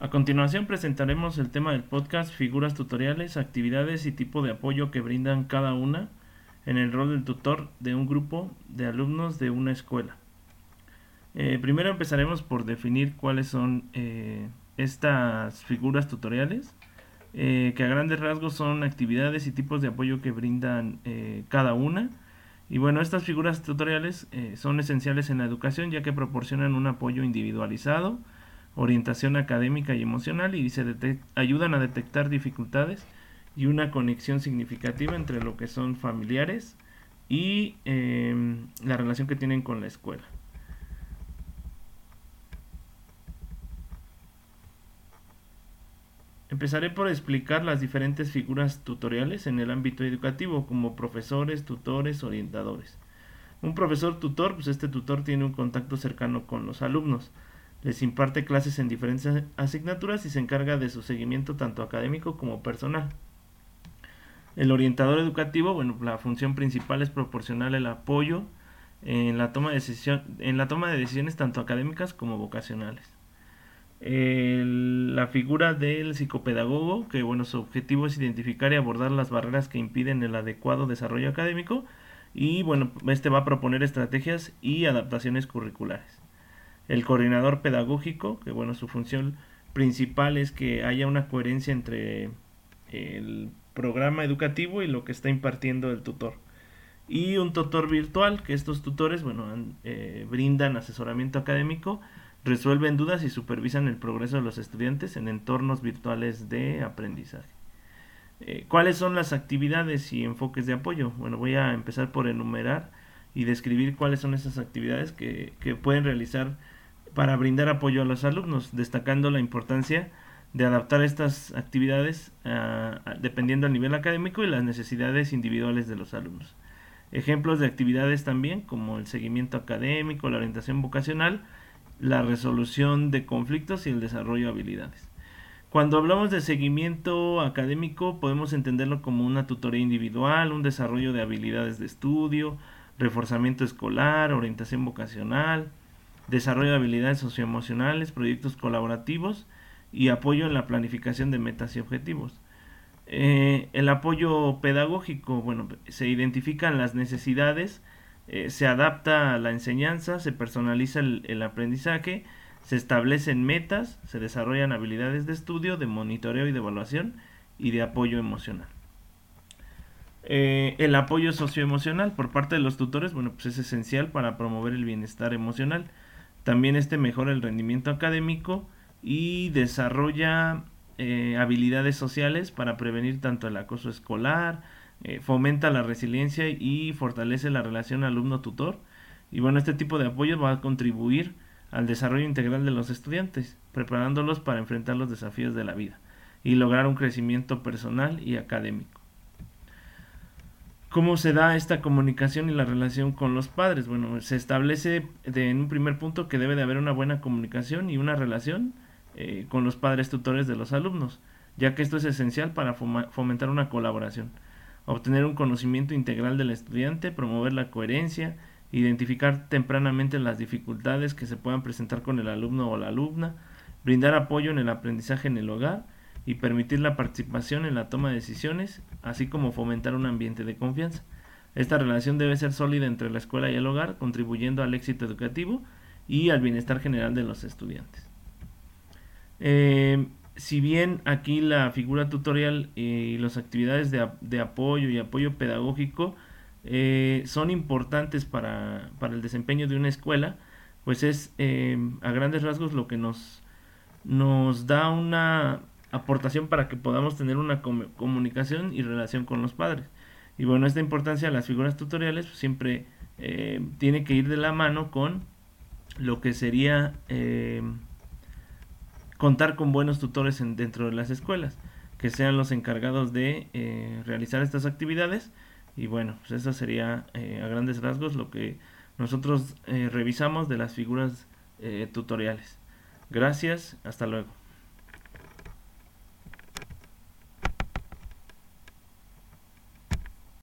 A continuación presentaremos el tema del podcast, figuras tutoriales, actividades y tipo de apoyo que brindan cada una en el rol del tutor de un grupo de alumnos de una escuela. Eh, primero empezaremos por definir cuáles son eh, estas figuras tutoriales, eh, que a grandes rasgos son actividades y tipos de apoyo que brindan cada una. Y bueno, estas figuras tutoriales son esenciales en la educación ya que proporcionan un apoyo individualizado, orientación académica y emocional y se ayudan a detectar dificultades y una conexión significativa entre lo que son familiares y em, la relación que tienen con la escuela. Empezaré por explicar las diferentes figuras tutoriales en el ámbito educativo, como profesores, tutores, orientadores. Un profesor tutor, pues este tutor tiene un contacto cercano con los alumnos les imparte clases en diferentes asignaturas y se encarga de su seguimiento tanto académico como personal. El orientador educativo, bueno, la función principal es proporcionar el apoyo en la toma de, decisión, en la toma de decisiones tanto académicas como vocacionales. la figura del psicopedagogo, que bueno, su objetivo es identificar y abordar las barreras que impiden el adecuado desarrollo académico y bueno, este va a proponer estrategias y adaptaciones curriculares el coordinador pedagógico, que bueno, su función principal es que haya una coherencia entre el programa educativo y lo que está impartiendo el tutor. Y un tutor virtual, que estos tutores, bueno, eh, brindan asesoramiento académico, resuelven dudas y supervisan el progreso de los estudiantes en entornos virtuales de aprendizaje. Eh, ¿Cuáles son las actividades y enfoques de apoyo? Bueno, voy a empezar por enumerar y describir cuáles son esas actividades que, que pueden realizar para brindar apoyo a los alumnos, destacando la importancia de adaptar estas actividades ah, dependiendo del nivel académico y las necesidades individuales de los alumnos. Ejemplos de actividades también como el seguimiento académico, la orientación vocacional, la resolución de conflictos y el desarrollo de habilidades. Cuando hablamos de seguimiento académico podemos entenderlo como una tutoría individual, un desarrollo de habilidades de estudio, reforzamiento escolar, orientación vocacional, desarrollo de habilidades socioemocionales, proyectos colaborativos y apoyo en la planificación de metas y objetivos. Eh, el apoyo pedagógico, bueno, se identifican las necesidades, eh, se adapta a la enseñanza, se personaliza el, aprendizaje, se establecen metas, se desarrollan habilidades de estudio, de monitoreo y de evaluación y de apoyo emocional. Eh, el apoyo socioemocional por parte de los tutores, bueno, pues es esencial para promover el bienestar emocional también este mejora el rendimiento académico y desarrolla eh, habilidades sociales para prevenir tanto el acoso escolar, eh, fomenta la resiliencia y fortalece la relación alumno-tutor. Y bueno, este tipo de apoyo va a contribuir al desarrollo integral de los estudiantes, preparándolos para enfrentar los desafíos de la vida y lograr un crecimiento personal y académico. ¿Cómo se da esta comunicación y la relación con los padres? Bueno, se establece en un primer punto que debe de haber una buena comunicación y una relación eh, con los padres tutores de los alumnos, ya que esto es esencial para fomentar una colaboración, obtener un conocimiento integral del estudiante, promover la coherencia, identificar tempranamente las dificultades que se puedan presentar con el alumno o la alumna, brindar apoyo en el aprendizaje en el hogar, y permitir la participación en la toma de decisiones, así como fomentar un ambiente de confianza. Esta relación debe ser sólida entre la escuela y el hogar, contribuyendo al éxito educativo y al bienestar general de los estudiantes. Eh, si bien aquí la figura tutorial y las actividades de, apoyo y apoyo pedagógico eh, son importantes para, el desempeño de una escuela, pues es eh, a grandes rasgos lo que nos, nos da una aportación para que podamos tener una comunicación y relación con los padres. Y bueno, esta importancia de las figuras tutoriales pues, siempre eh, tiene que ir de la mano con lo que sería eh, contar con buenos tutores dentro de las escuelas, que sean los encargados de eh, realizar estas actividades. Y bueno, pues eso sería a grandes rasgos lo que nosotros revisamos de las figuras tutoriales. Gracias, hasta luego.